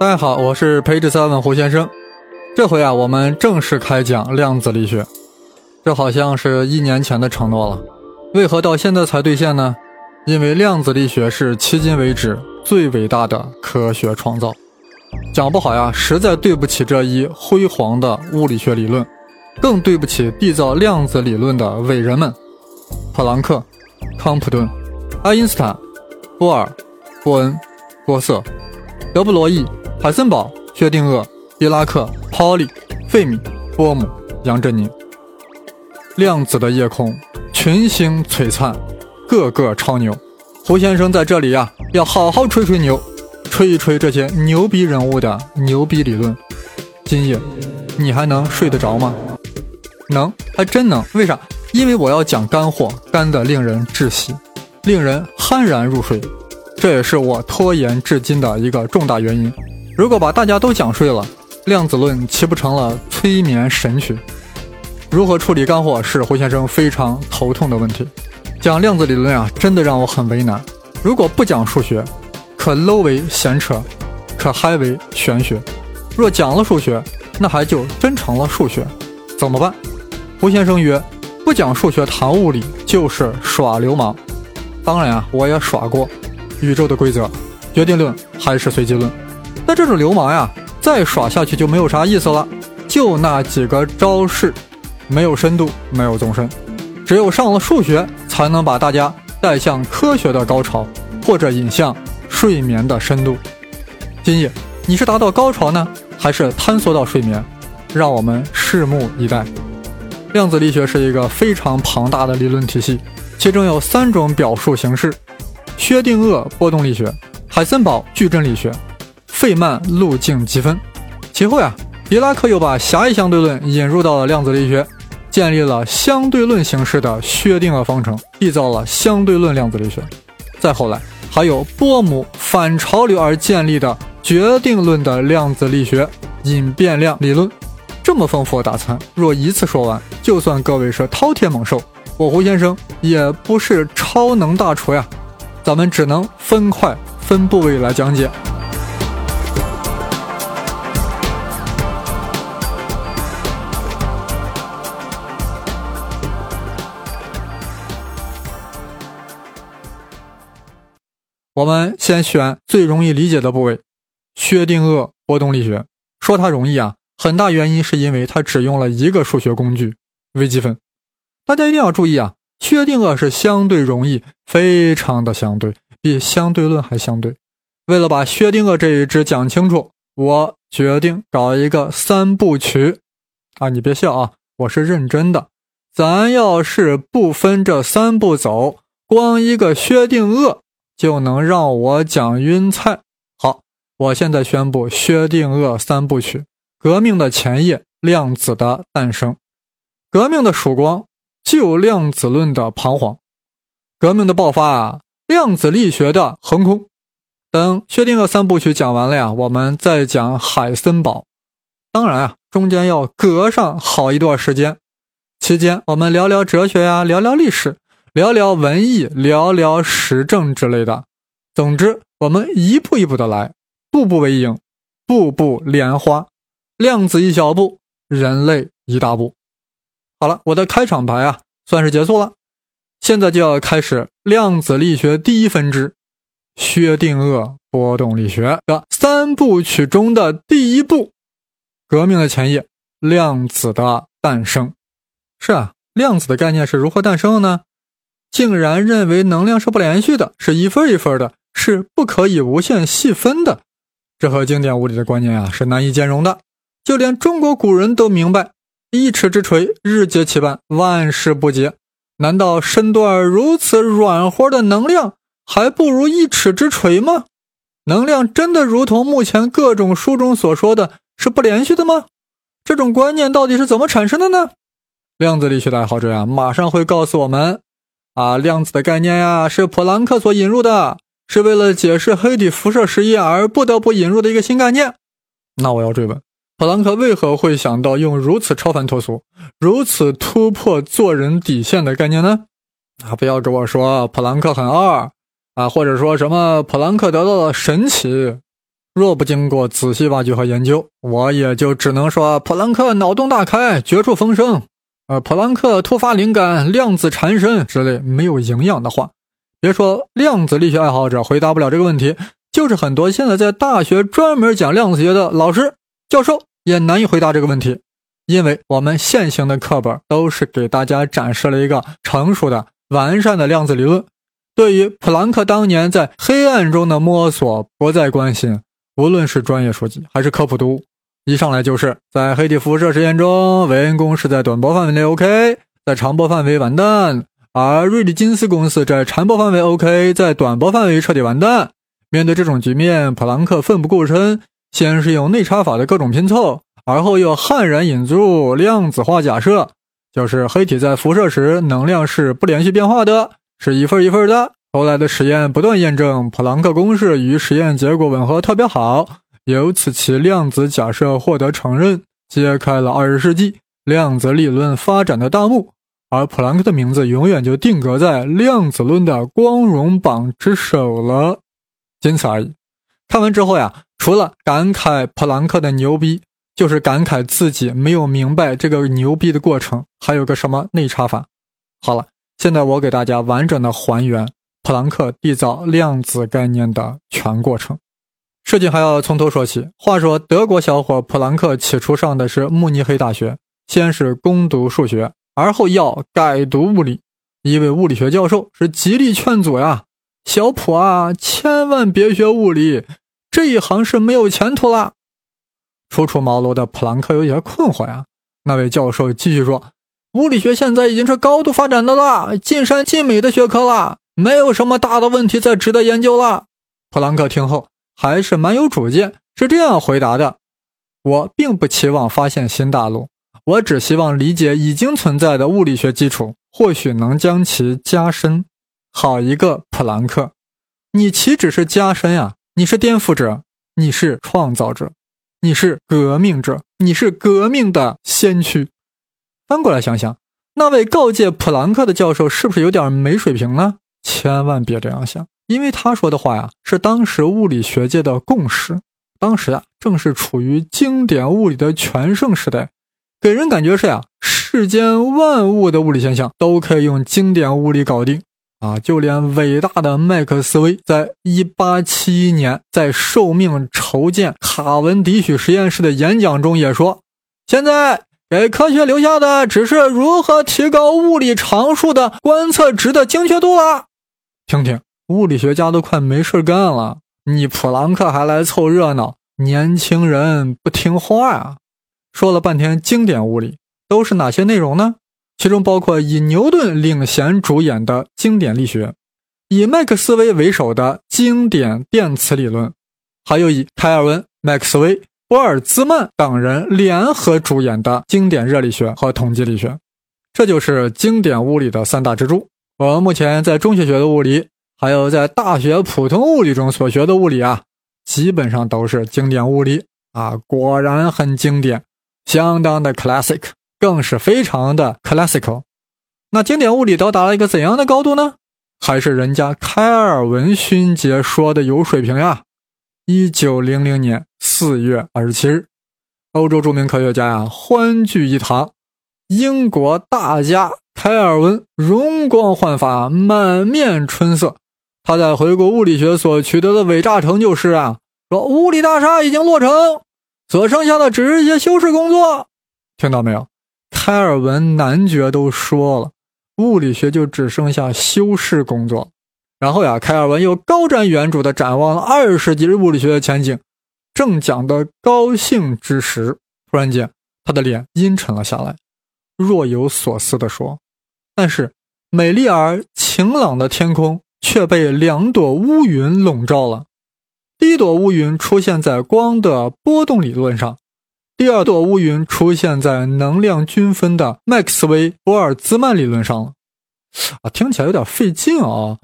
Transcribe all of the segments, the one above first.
大家好，我是培智三问胡先生。这回啊，我们正式开讲量子力学。这好像是一年前的承诺了，为何到现在才兑现呢？因为量子力学是迄今为止最伟大的科学创造。讲不好呀，实在对不起这一辉煌的物理学理论，更对不起缔造量子理论的伟人们：普朗克、康普顿、爱因斯坦、波尔、波恩、波瑟、德布罗意。海森堡、薛定谔、伊拉克、泡利、费米、波姆、杨振宁。量子的夜空，群星璀璨，个个超牛。胡先生在这里呀，要好好吹吹牛，吹一吹这些牛逼人物的牛逼理论。今夜，你还能睡得着吗？能，还真能。为啥？因为我要讲干货，干的令人窒息，令人酣然入睡。这也是我拖延至今的一个重大原因。如果把大家都讲睡了，量子论岂不成了催眠神曲？如何处理干货是胡先生非常头痛的问题。讲量子理论啊，真的让我很为难。如果不讲数学，可 low 为闲扯，可 high 为玄学。若讲了数学，那还就真成了数学，怎么办？胡先生曰：不讲数学谈物理就是耍流氓。当然啊，我也耍过。宇宙的规则，决定论还是随机论？那这种流氓呀，再耍下去就没有啥意思了。就那几个招式，没有深度，没有纵深。只有上了数学，才能把大家带向科学的高潮，或者引向睡眠的深度。今夜你是达到高潮呢，还是坍缩到睡眠？让我们拭目以待。量子力学是一个非常庞大的理论体系，其中有三种表述形式：薛定谔波动力学、海森堡矩阵力学。费曼路径积分。其后呀，狄拉克又把狭义相对论引入到了量子力学，建立了相对论形式的薛定谔方程，缔造了相对论量子力学。再后来，还有波姆反潮流而建立的决定论的量子力学隐变量理论。这么丰富的大餐，若一次说完，就算各位是饕餮猛兽，我胡先生也不是超能大厨呀。咱们只能分块分部位来讲解。我们先选最容易理解的部位，薛定谔波动力学。说它容易啊，很大原因是因为它只用了一个数学工具——微积分。大家一定要注意啊，薛定谔是相对容易，非常的相对，比相对论还相对。为了把薛定谔这一支讲清楚，我决定搞一个三部曲。啊，你别笑啊，我是认真的。咱要是不分这三步走，光一个薛定谔。就能让我讲晕菜。好，我现在宣布薛定谔三部曲：革命的前夜，量子的诞生；革命的曙光，旧量子论的彷徨；革命的爆发啊，量子力学的横空。等薛定谔三部曲讲完了呀，我们再讲海森堡。当然啊，中间要隔上好一段时间，期间我们聊聊哲学呀，聊聊历史。聊聊文艺，聊聊时政之类的。总之，我们一步一步的来，步步为营，步步莲花。量子一小步，人类一大步。好了，我的开场白啊，算是结束了。现在就要开始量子力学第一分支——薛定谔波动力学的三部曲中的第一部：革命的前夜，量子的诞生。是啊，量子的概念是如何诞生的呢？竟然认为能量是不连续的，是一份一份的，是不可以无限细分的。这和经典物理的观念啊是难以兼容的。就连中国古人都明白：“一尺之锤，日结其半，万事不竭。”难道身段如此软和的能量还不如一尺之锤吗？能量真的如同目前各种书中所说的是不连续的吗？这种观念到底是怎么产生的呢？量子力学的爱好者呀，马上会告诉我们。啊，量子的概念呀，是普朗克所引入的，是为了解释黑体辐射实验而不得不引入的一个新概念。那我要追问，普朗克为何会想到用如此超凡脱俗、如此突破做人底线的概念呢？啊，不要跟我说普朗克很二啊，或者说什么普朗克得到了神奇。若不经过仔细挖掘和研究，我也就只能说普朗克脑洞大开，绝处逢生，呃，普朗克突发灵感，量子缠身之类没有营养的话。别说量子力学爱好者回答不了这个问题，就是很多现在在大学专门讲量子学的老师、教授也难以回答这个问题，因为我们现行的课本都是给大家展示了一个成熟的、完善的量子理论，对于普朗克当年在黑暗中的摸索不再关心。无论是专业书籍还是科普读物，一上来就是在黑体辐射实验中，韦恩公式在短波范围内 OK，在长波范围完蛋；而瑞利金斯公式在长波范围 OK，在短波范围彻底完蛋。面对这种局面，普朗克奋不顾身，先是用内插法的各种拼凑，而后又悍然引入量子化假设，就是黑体在辐射时能量是不连续变化的，是一份一份的。后来的实验不断验证普朗克公式与实验结果吻合特别好，由此其量子假设获得承认，揭开了二十世纪量子理论发展的大幕。而普朗克的名字永远就定格在量子论的光荣榜之首了，仅此而已。看完之后呀，除了感慨普朗克的牛逼，就是感慨自己没有明白这个牛逼的过程，还有个什么内插法。好了，现在我给大家完整的还原。普朗克缔造量子概念的全过程，事情还要从头说起。话说，德国小伙普朗克起初上的是慕尼黑大学，先是攻读数学，而后要改读物理。一位物理学教授是极力劝阻呀：“小普啊，千万别学物理，这一行是没有前途了。”初出茅庐的普朗克有些困惑呀。那位教授继续说：“物理学现在已经是高度发展的了，尽善尽美的学科了。”没有什么大的问题再值得研究了。普朗克听后还是蛮有主见，是这样回答的：“我并不期望发现新大陆，我只希望理解已经存在的物理学基础，或许能将其加深。”好一个普朗克，你岂止是加深呀？你是颠覆者，你是创造者，你是革命者，你是革命的先驱。翻过来想想，那位告诫普朗克的教授是不是有点没水平呢？千万别这样想，因为他说的话呀，是当时物理学界的共识。当时啊，正是处于经典物理的全盛时代，给人感觉是呀，世间万物的物理现象都可以用经典物理搞定啊！就连伟大的麦克斯韦，在一八七一年在受命筹建卡文迪许实验室的演讲中也说：“现在。”给科学留下的只是如何提高物理常数的观测值的精确度了。听听，物理学家都快没事干了，你普朗克还来凑热闹，年轻人不听话啊！说了半天经典物理都是哪些内容呢？其中包括以牛顿领衔主演的经典力学，以麦克斯韦为首的经典电磁理论，还有以开尔文、麦克斯韦。波尔兹曼等人联合主演的经典热力学和统计力学，这就是经典物理的三大支柱。我们目前在中学学的物理，还有在大学普通物理中所学的物理啊，基本上都是经典物理啊。果然很经典，相当的 classic，更是非常的 classical。那经典物理到达了一个怎样的高度呢？还是人家开尔文勋爵说的有水平呀？一九零零年。四月二十七日，欧洲著名科学家呀欢聚一堂，英国大家开尔文容光焕发，满面春色。他在回顾物理学所取得的伟大成就是啊，说物理大厦已经落成，所剩下的只是一些修饰工作。听到没有？开尔文男爵都说了，物理学就只剩下修饰工作。然后呀，开尔文又高瞻远瞩地展望了二十世纪物理学的前景。正讲的高兴之时，突然间，他的脸阴沉了下来，若有所思地说：“但是，美丽而晴朗的天空却被两朵乌云笼罩了。第一朵乌云出现在光的波动理论上，第二朵乌云出现在能量均分的麦克斯韦波尔兹曼理论上了。啊，听起来有点费劲啊。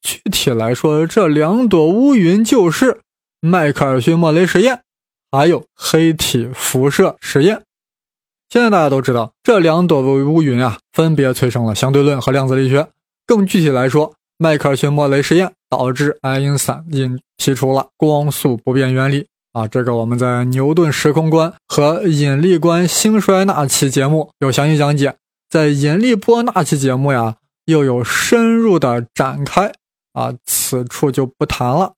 具体来说，这两朵乌云就是。”迈克尔逊莫雷实验，还有黑体辐射实验。现在大家都知道，这两朵乌云啊，分别催生了相对论和量子力学。更具体来说，迈克尔逊莫雷实验导致爱因斯坦因提出了光速不变原理，啊，这个我们在牛顿时空观和引力观兴衰那期节目有详细讲解，在引力波那期节目呀又有深入的展开啊，此处就不谈了。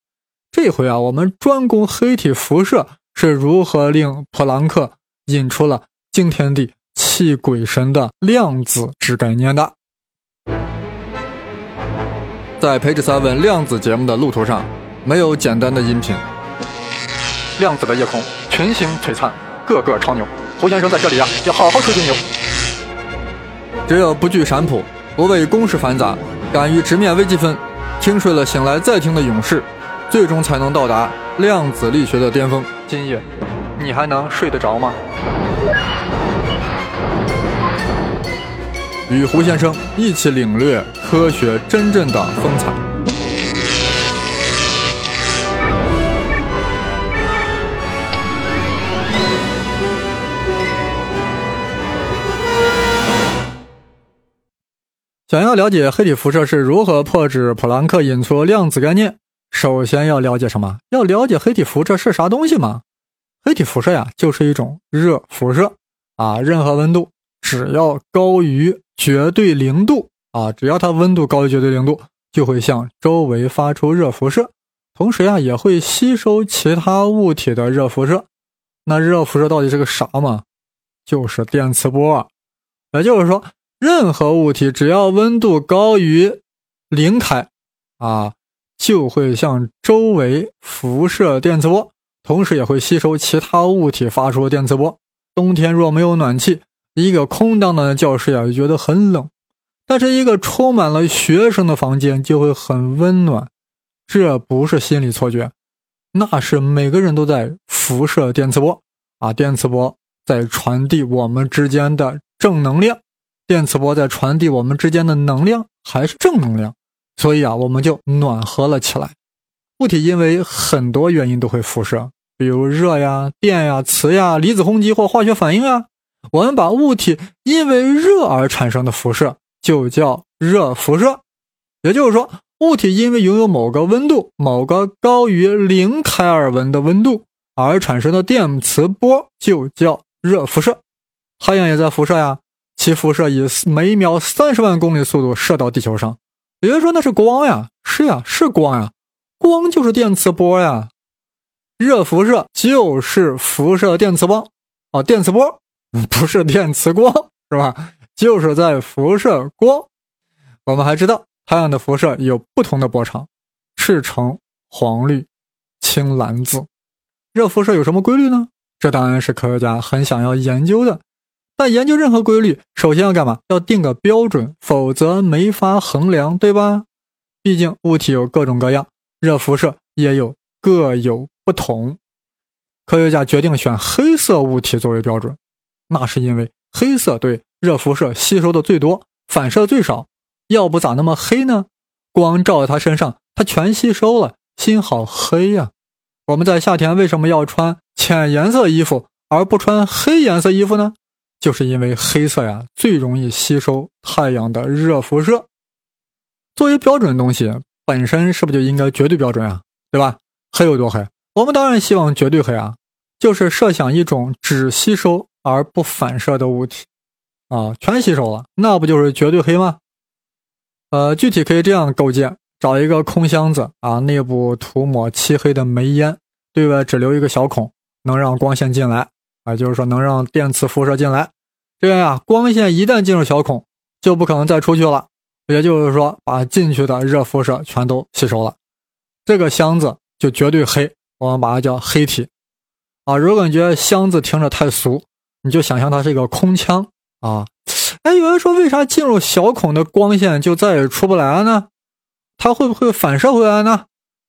这回啊，我们专攻黑体辐射是如何令普朗克引出了惊天地泣鬼神的量子之概念的。在培智三问量子节目的路途上，没有简单的音频。量子的夜空，群星璀璨，个个超牛。胡先生在这里啊，要好好吹吹牛。只有不惧闪谱，不畏公式繁杂，敢于直面微积分，听睡了醒来再听的勇士。最终才能到达量子力学的巅峰。今夜，你还能睡得着吗？与胡先生一起领略科学真正的风采。想要了解黑体辐射是如何迫使普朗克引出量子概念？首先要了解什么？要了解黑体辐射是啥东西吗？黑体辐射呀，就是一种热辐射啊。任何温度只要高于绝对零度啊，只要它温度高于绝对零度，就会向周围发出热辐射。同时呀，也会吸收其他物体的热辐射。那热辐射到底是个啥嘛？就是电磁波。也就是说，任何物体只要温度高于零开啊。就会向周围辐射电磁波，同时也会吸收其他物体发出的电磁波。冬天若没有暖气，一个空荡荡的教室呀就觉得很冷；但是一个充满了学生的房间就会很温暖。这不是心理错觉，那是每个人都在辐射电磁波啊！电磁波在传递我们之间的正能量，电磁波在传递我们之间的能量，还是正能量。所以啊，我们就暖和了起来。物体因为很多原因都会辐射，比如热呀、电呀、磁呀、离子轰击或化学反应啊。我们把物体因为热而产生的辐射就叫热辐射。也就是说，物体因为拥有某个温度、某个高于零开尔文的温度而产生的电磁波就叫热辐射。太阳也在辐射呀，其辐射以每秒三十万公里速度射到地球上。有人说那是光呀，是呀，是光呀，光就是电磁波呀，热辐射就是辐射电磁波啊，电磁波 不是电磁光是吧？就是在辐射光。我们还知道太阳的辐射有不同的波长，赤橙黄绿青蓝紫。热辐射有什么规律呢？这当然是科学家很想要研究的。但研究任何规律，首先要干嘛？要定个标准，否则没法衡量，对吧？毕竟物体有各种各样，热辐射也有各有不同。科学家决定选黑色物体作为标准，那是因为黑色对热辐射吸收的最多，反射最少。要不咋那么黑呢？光照在它身上，它全吸收了，心好黑呀！我们在夏天为什么要穿浅颜色衣服，而不穿黑颜色衣服呢？就是因为黑色呀最容易吸收太阳的热辐射。作为标准的东西本身是不是就应该绝对标准啊？对吧？黑有多黑？我们当然希望绝对黑啊！就是设想一种只吸收而不反射的物体啊，全吸收了，那不就是绝对黑吗？呃，具体可以这样构建：找一个空箱子啊，内部涂抹漆黑的煤烟，对外只留一个小孔，能让光线进来。啊，就是说能让电磁辐射进来，这样呀，光线一旦进入小孔，就不可能再出去了。也就是说，把进去的热辐射全都吸收了，这个箱子就绝对黑。我们把它叫黑体。啊，如果你觉得箱子听着太俗，你就想象它是一个空腔啊。哎，有人说，为啥进入小孔的光线就再也出不来了呢？它会不会反射回来呢？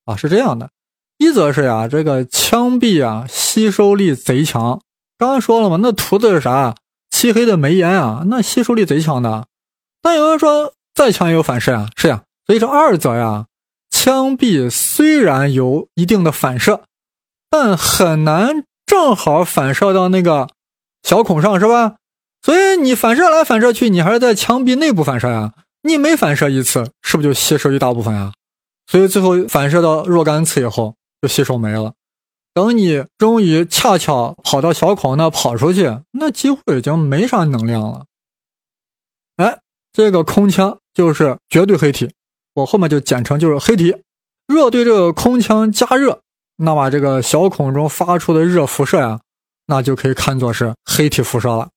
啊，是这样的，一则是呀，这个枪壁啊，吸收力贼强。刚刚说了嘛，那涂的是啥？漆黑的煤烟啊，那吸收力贼强的。但有人说，再强也有反射啊，是呀。所以说二则呀，枪壁虽然有一定的反射，但很难正好反射到那个小孔上，是吧？所以你反射来反射去，你还是在墙壁内部反射呀。你每反射一次，是不是就吸收一大部分呀？所以最后反射到若干次以后，就吸收没了。等你终于恰巧跑到小孔那跑出去，那几乎已经没啥能量了。哎，这个空腔就是绝对黑体，我后面就简称就是黑体。若对这个空腔加热，那么这个小孔中发出的热辐射呀，那就可以看作是黑体辐射了。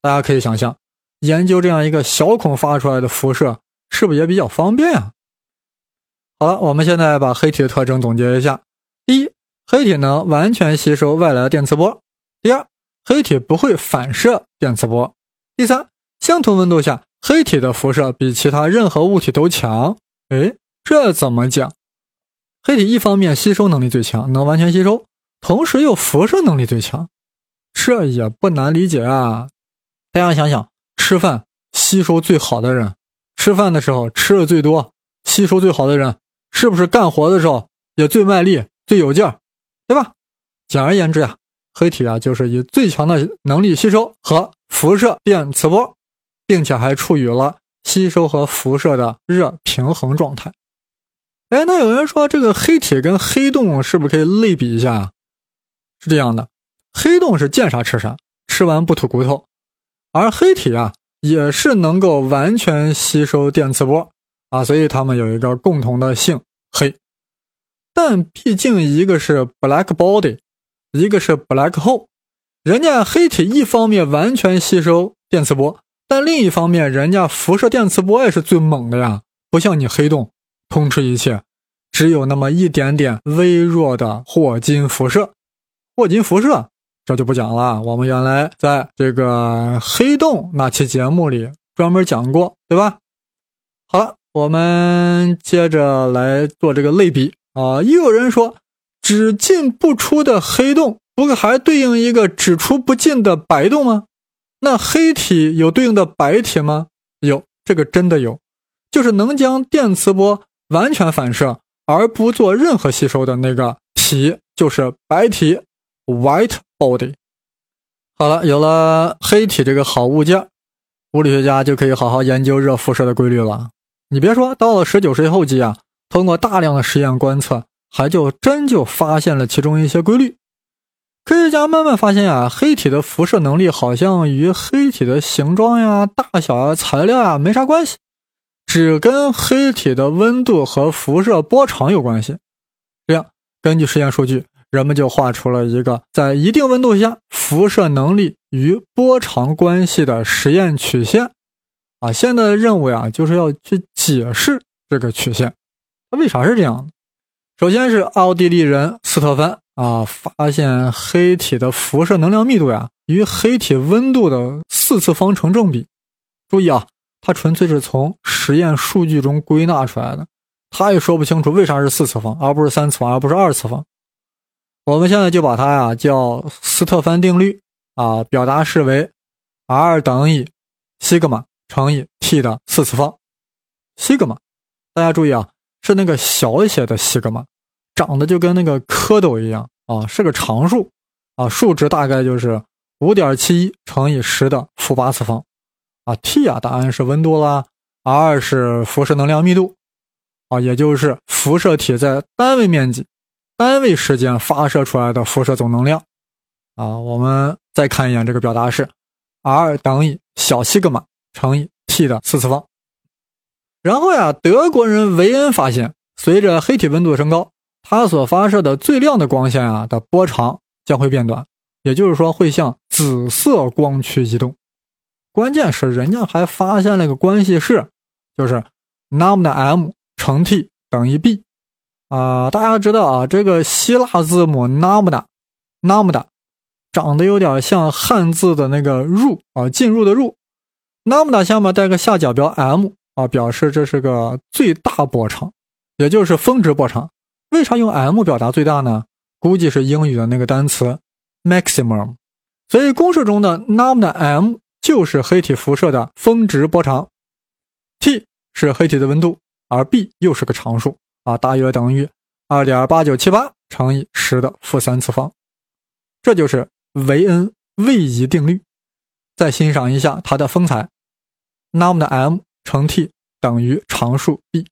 大家可以想象，研究这样一个小孔发出来的辐射，是不是也比较方便呀？好了，我们现在把黑体的特征总结一下：第一，黑体能完全吸收外来的电磁波；第二，黑体不会反射电磁波；第三，相同温度下，黑体的辐射比其他任何物体都强。哎，这怎么讲？黑体一方面吸收能力最强，能完全吸收，同时又辐射能力最强，这也不难理解啊。大家想想，吃饭吸收最好的人，吃饭的时候吃的最多，吸收最好的人，是不是干活的时候也最卖力、最有劲儿，对吧？简而言之呀，黑体啊就是以最强的能力吸收和辐射电磁波，并且还处于了吸收和辐射的热平衡状态。哎，那有人说这个黑体跟黑洞是不是可以类比一下？是这样的，黑洞是见啥吃啥，吃完不吐骨头，而黑体啊也是能够完全吸收电磁波啊，所以它们有一个共同的姓黑。但毕竟一个是 black body，一个是 black hole，人家黑体一方面完全吸收电磁波，但另一方面人家辐射电磁波也是最猛的呀，不像你黑洞。通吃一切，只有那么一点点微弱的霍金辐射。霍金辐射这就不讲了，我们原来在这个黑洞那期节目里专门讲过，对吧？好了，我们接着来做这个类比啊。又有人说，只进不出的黑洞，不还对应一个只出不进的白洞吗？那黑体有对应的白体吗？有，这个真的有，就是能将电磁波。完全反射而不做任何吸收的那个体就是白体 （white body）。好了，有了黑体这个好物件，物理学家就可以好好研究热辐射的规律了。你别说，到了十九世纪后期啊，通过大量的实验观测，还就真就发现了其中一些规律。科学家慢慢发现啊，黑体的辐射能力好像与黑体的形状呀、大小啊、材料呀没啥关系。只跟黑体的温度和辐射波长有关系。这样，根据实验数据，人们就画出了一个在一定温度下辐射能力与波长关系的实验曲线。啊，现在的任务呀，就是要去解释这个曲线，它为啥是这样的？首先是奥地利人斯特芬啊，发现黑体的辐射能量密度呀，与黑体温度的四次方成正比。注意啊。它纯粹是从实验数据中归纳出来的，他也说不清楚为啥是四次方而不是三次方而不是二次方。我们现在就把它呀叫斯特芬定律啊，表达式为 R 等于西格玛乘以 T 的四次方。西格玛，大家注意啊，是那个小写的西格玛，长得就跟那个蝌蚪一样啊，是个常数啊，数值大概就是五点七一乘以十的负八次方。啊，T 啊，答案是温度啦；R 是辐射能量密度，啊，也就是辐射体在单位面积、单位时间发射出来的辐射总能量。啊，我们再看一眼这个表达式：R 等于小西格玛乘以 T 的四次方。然后呀，德国人维恩发现，随着黑体温度升高，它所发射的最亮的光线啊的波长将会变短，也就是说会向紫色光区移动。关键是人家还发现了个关系式，就是 lambda m 乘 T 等于 b，啊，大家知道啊，这个希腊字母 lambda，lambda 长得有点像汉字的那个入啊，进入的入，lambda 下面带个下角标 m 啊，表示这是个最大波长，也就是峰值波长。为啥用 m 表达最大呢？估计是英语的那个单词 maximum，所以公式中的 lambda m。就是黑体辐射的峰值波长，T 是黑体的温度，而 B 又是个常数啊，大约等于二点八九七八乘以十的负三次方，这就是维恩位移定律。再欣赏一下它的风采，lambda m 乘 T 等于常数 b，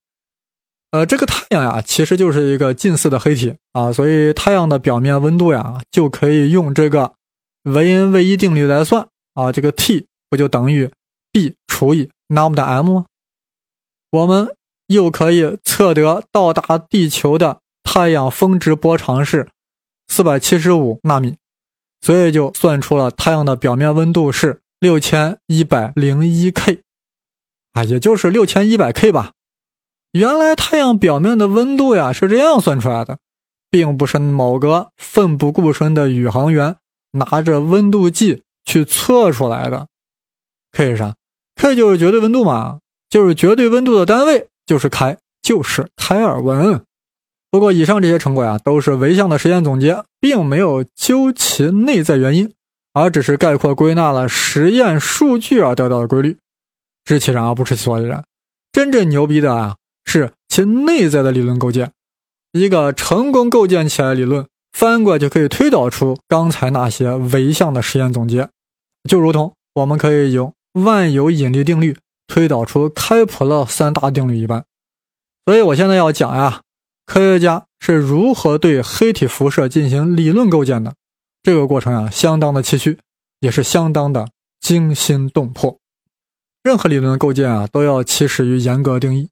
呃，这个太阳呀，其实就是一个近似的黑体啊，所以太阳的表面温度呀，就可以用这个维恩位移定律来算啊。这个 T 不就等于 B 除以 lambda m 吗？我们又可以测得到达地球的太阳峰值波长是四百七十五纳米，所以就算出了太阳的表面温度是六千一百零一 K，啊，也就是六千一百 K 吧。原来太阳表面的温度呀是这样算出来的，并不是某个奋不顾身的宇航员拿着温度计去测出来的。K 是啥？K 就是绝对温度嘛，就是绝对温度的单位就是开，就是开尔文。不过以上这些成果呀都是维项的实验总结，并没有究其内在原因，而只是概括归纳了实验数据而得到的规律，知其然而不知其所以然。真正牛逼的啊！是其内在的理论构建，一个成功构建起来理论，翻过来就可以推导出刚才那些唯项的实验总结，就如同我们可以用万有引力定律推导出开普勒三大定律一般。所以我现在要讲呀，科学家是如何对黑体辐射进行理论构建的，这个过程啊，相当的崎岖，也是相当的惊心动魄。任何理论的构建啊，都要起始于严格定义。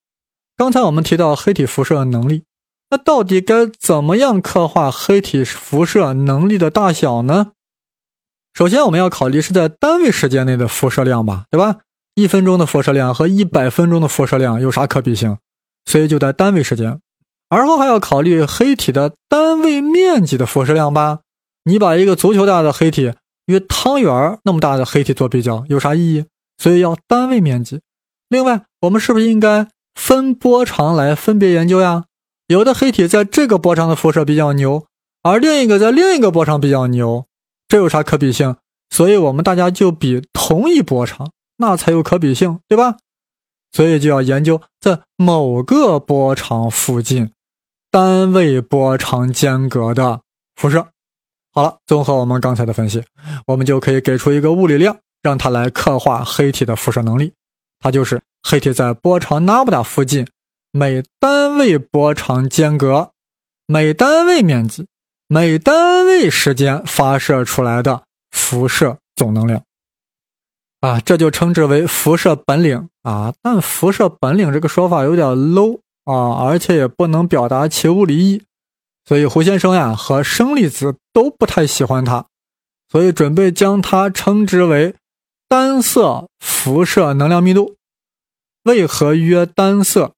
刚才我们提到黑体辐射能力，那到底该怎么样刻画黑体辐射能力的大小呢？首先，我们要考虑是在单位时间内的辐射量吧，对吧？一分钟的辐射量和一百分钟的辐射量有啥可比性？所以就在单位时间。而后还要考虑黑体的单位面积的辐射量吧。你把一个足球大的黑体与汤圆那么大的黑体做比较，有啥意义？所以要单位面积。另外，我们是不是应该？分波长来分别研究呀，有的黑体在这个波长的辐射比较牛，而另一个在另一个波长比较牛，这有啥可比性？所以我们大家就比同一波长，那才有可比性，对吧？所以就要研究在某个波长附近单位波长间隔的辐射。好了，综合我们刚才的分析，我们就可以给出一个物理量，让它来刻画黑体的辐射能力，它就是。黑体在波长那么大附近，每单位波长间隔、每单位面积、每单位时间发射出来的辐射总能量，啊，这就称之为辐射本领啊。但辐射本领这个说法有点 low 啊，而且也不能表达其物理意义，所以胡先生呀和生粒子都不太喜欢它，所以准备将它称之为单色辐射能量密度。为何约单色？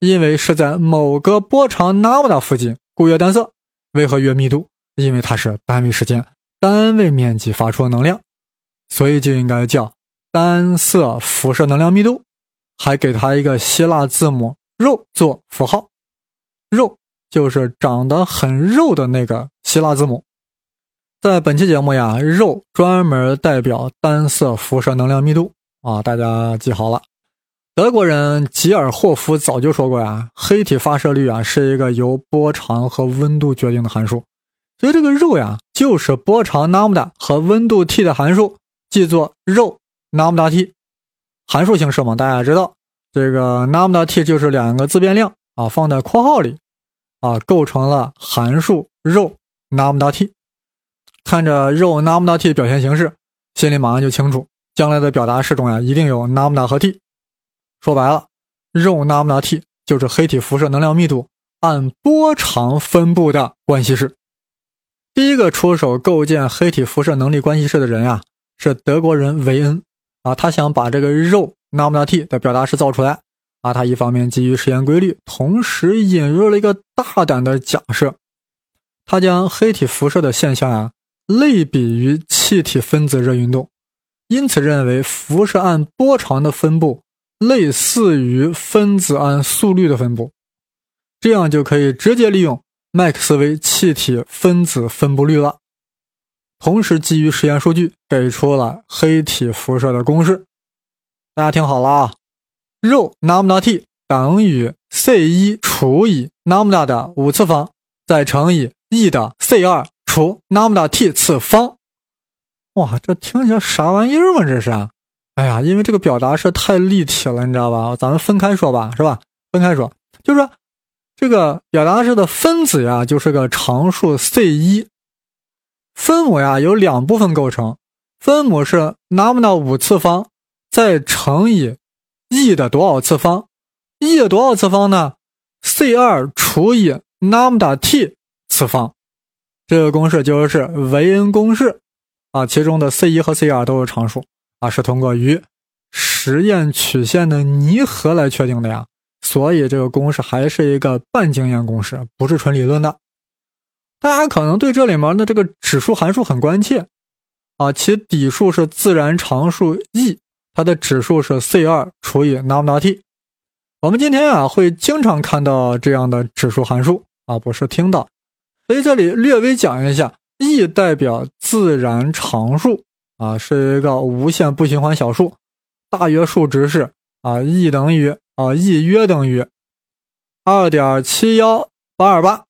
因为是在某个波长那么大附近，故约单色。为何约密度？因为它是单位时间、单位面积发出的能量，所以就应该叫单色辐射能量密度。还给它一个希腊字母肉做符号，肉就是长得很肉的那个希腊字母。在本期节目呀，肉专门代表单色辐射能量密度啊，大家记好了。德国人吉尔霍夫早就说过呀，黑体发射率啊是一个由波长和温度决定的函数，所以这个肉呀就是波长 lambda 和温度 T 的函数，记作肉 nam.t，函数形式嘛，大家知道这个 lambda T 就是两个自变量啊放在括号里啊构成了函数肉 nam.t 看着肉 nam.t 表现形式，心里马上就清楚，将来的表达式中呀一定有 lambda 和 T。说白了，肉 nam.t 就是黑体辐射能量密度按波长分布的关系式。第一个出手构建黑体辐射能力关系式的人呀，是德国人维恩啊。他想把这个肉阿姆达 T 的表达式造出来啊。他一方面基于实验规律，同时引入了一个大胆的假设。他将黑体辐射的现象啊类比于气体分子热运动，因此认为辐射按波长的分布。类似于分子按速率的分布，这样就可以直接利用麦克斯韦气体分子分布率了。同时，基于实验数据，给出了黑体辐射的公式。大家听好了啊肉 lambda t 等于 c 一除以 lambda 的五次方，再乘以 e 的 c 二除 lambda t 次方。哇，这听起来啥玩意儿嘛？这是！哎呀，因为这个表达式太立体了，你知道吧？咱们分开说吧，是吧？分开说，就是说这个表达式的分子呀，就是个常数 c 一。分母呀有两部分构成，分母是 lambda 五次方再乘以 e 的多少次方？e 的多少次方呢？c 二除以 lambda t 次方。这个公式就是维恩公式啊，其中的 c 一和 c 二都是常数啊，是通过与实验曲线的拟合来确定的呀。所以这个公式还是一个半经验公式，不是纯理论的。大家可能对这里面的这个指数函数很关切啊，其底数是自然常数 e，它的指数是 c 二除以 lambda t。我们今天啊会经常看到这样的指数函数啊，不是听到，所以这里略微讲一下，e 代表自然常数啊，是一个无限不循环小数，大约数值是啊 e 等于。啊，e 约等于二点七幺八二八，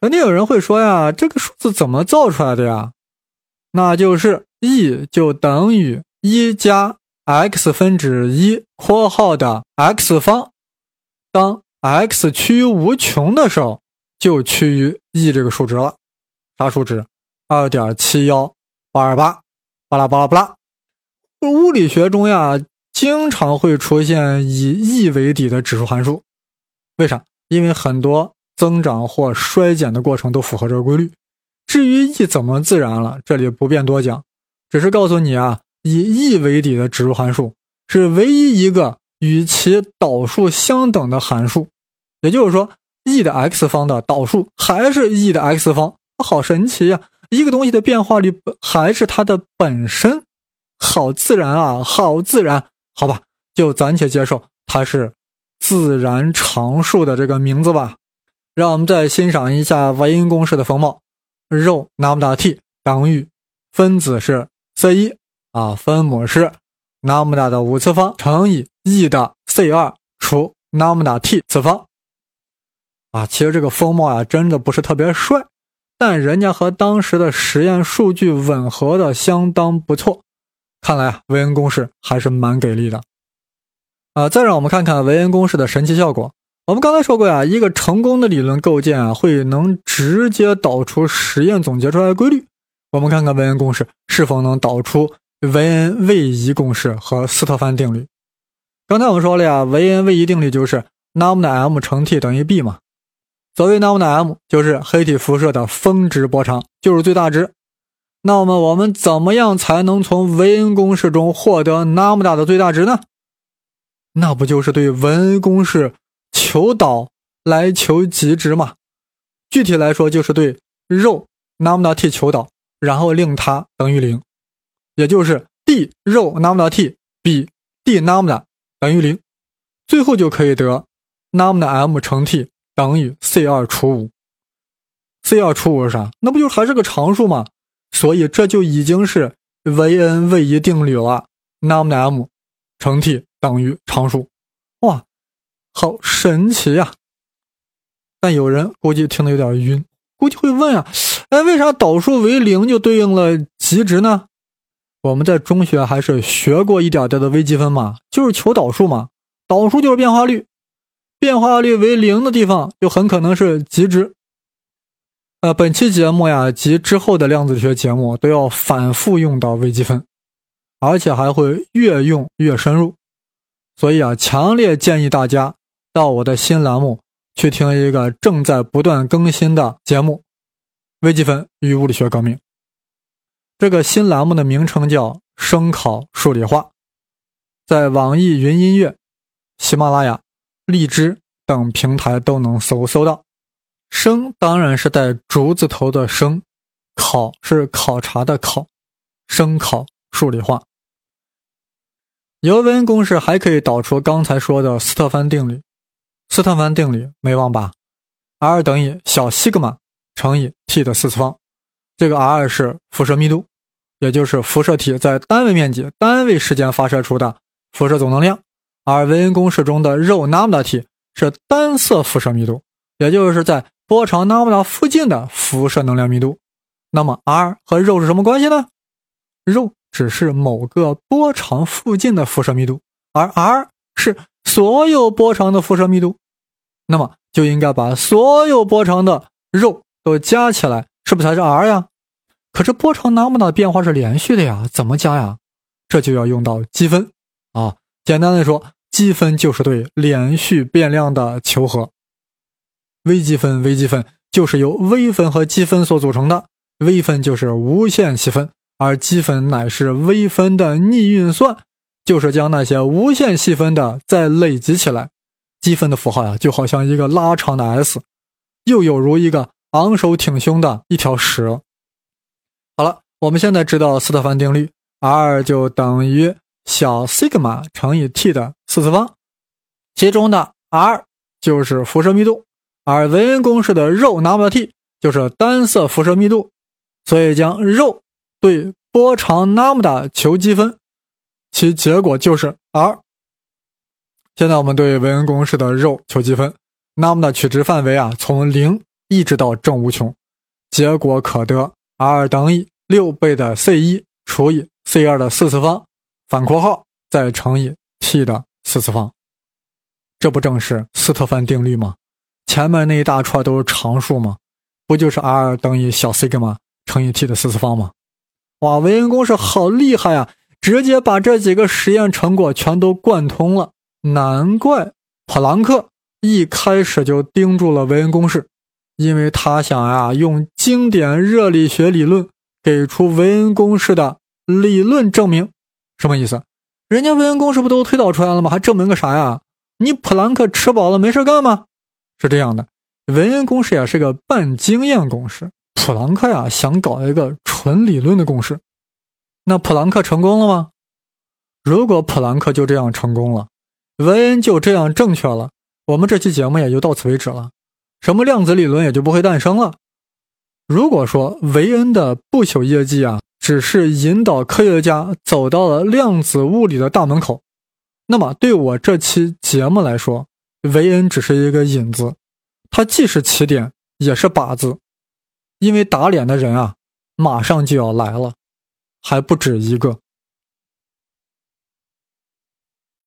肯定有人会说呀，这个数字怎么造出来的呀？那就是 e 就等于一加 x 分之一括号的 x 方，当 x 趋于无穷的时候，就趋于 e 这个数值了。啥数值？二点七幺八二八，巴拉巴拉巴拉。物理学中呀。经常会出现以 e 为底的指数函数，为啥？因为很多增长或衰减的过程都符合这个规律。至于 e 怎么自然了，这里不便多讲，只是告诉你啊，以 e 为底的指数函数是唯一一个与其导数相等的函数。也就是说，e 的 x 方的导数还是 e 的 x 方，好神奇呀！一个东西的变化率还是它的本身，好自然啊，好自然。好吧，就暂且接受它是自然常数的这个名字吧。让我们再欣赏一下维恩公式的风貌：ρ lambda t 等于分子是 c 一啊，分母是 lambda 的五次方乘以 e 的 c 二除 lambda t 次方。啊，其实这个风貌啊，真的不是特别帅，但人家和当时的实验数据吻合的相当不错。看来啊，维恩公式还是蛮给力的，啊，再让我们看看维恩公式的神奇效果。我们刚才说过呀，一个成功的理论构建啊，会能直接导出实验总结出来的规律。我们看看维恩公式是否能导出维恩位移公式和斯特凡定律。刚才我们说了呀，维恩位移定律就是 lambda m 乘 t 等于 b 嘛。所谓 lambda m 就是黑体辐射的峰值波长，就是最大值。那么我们怎么样才能从维恩公式中获得那么大的最大值呢？那不就是对维恩公式求导来求极值嘛？具体来说就是对肉 namna t 求导，然后令它等于零，也就是 d 肉 namna t 比 d namna 等于零，最后就可以得 lambda m 乘 t 等于 c 二除五。c 二除五是啥？那不就还是个常数吗？所以这就已经是维恩位移定律了，lambda m 乘 t 等于常数，哇，好神奇呀！但有人估计听得有点晕，估计会问啊，哎，为啥导数为零就对应了极值呢？我们在中学还是学过一点点的微积分嘛，就是求导数嘛，导数就是变化率，变化率为零的地方就很可能是极值。呃，本期节目呀及之后的量子学节目都要反复用到微积分，而且还会越用越深入，所以啊，强烈建议大家到我的新栏目去听一个正在不断更新的节目《微积分与物理学革命》。这个新栏目的名称叫《声考数理化》，在网易云音乐、喜马拉雅、荔枝等平台都能搜搜到。声当然是带竹字头的声，考是考察的考，声考数理化。尤文公式还可以导出刚才说的斯特藩定律。斯特凡定律没忘吧？R 等于小西格玛乘以 T 的四次方。这个 R 是辐射密度，也就是辐射体在单位面积、单位时间发射出的辐射总能量。而维恩公式中的肉 lambda t 是单色辐射密度，也就是在波长 n a m a 附近的辐射能量密度，那么 r 和肉是什么关系呢？肉只是某个波长附近的辐射密度，而 r 是所有波长的辐射密度。那么就应该把所有波长的肉都加起来，是不是才是 r 呀？可是波长那么大变化是连续的呀，怎么加呀？这就要用到积分啊。简单的说，积分就是对连续变量的求和。微积分，微积分就是由微分和积分所组成的。微分就是无限细分，而积分乃是微分的逆运算，就是将那些无限细分的再累积起来。积分的符号呀，就好像一个拉长的 S，又有如一个昂首挺胸的一条蛇。好了，我们现在知道斯特凡定律，R 就等于小 sigma 乘以 T 的四次方，其中的 R 就是辐射密度，而韦恩公式的 ρ 那么 T 就是单色辐射密度。所以将肉对波长那么大求积分，其结果就是 r。现在我们对韦恩公式的肉求积分，那么的取值范围啊，从零一直到正无穷，结果可得 r 等于六倍的 c 一除以 c 二的四次方，反括号再乘以 t 的四次方。这不正是斯特凡定律吗？前面那一大串都是常数吗？不就是 r 等于小 c 吗？乘以 T 的四次方吗？哇，韦恩公式好厉害呀！直接把这几个实验成果全都贯通了。难怪普朗克一开始就盯住了韦恩公式，因为他想呀，用经典热力学理论给出韦恩公式的理论证明。什么意思？人家韦恩公式不都推导出来了吗？还证明个啥呀？你普朗克吃饱了没事干吗？是这样的，韦恩公式也是个半经验公式。普朗克呀，想搞一个纯理论的公式，那普朗克成功了吗？如果普朗克就这样成功了，韦恩就这样正确了，我们这期节目也就到此为止了，什么量子理论也就不会诞生了。如果说韦恩的不朽业绩啊，只是引导科学家走到了量子物理的大门口，那么对我这期节目来说，韦恩只是一个引子，它既是起点，也是靶子。因为打脸的人啊，马上就要来了，还不止一个。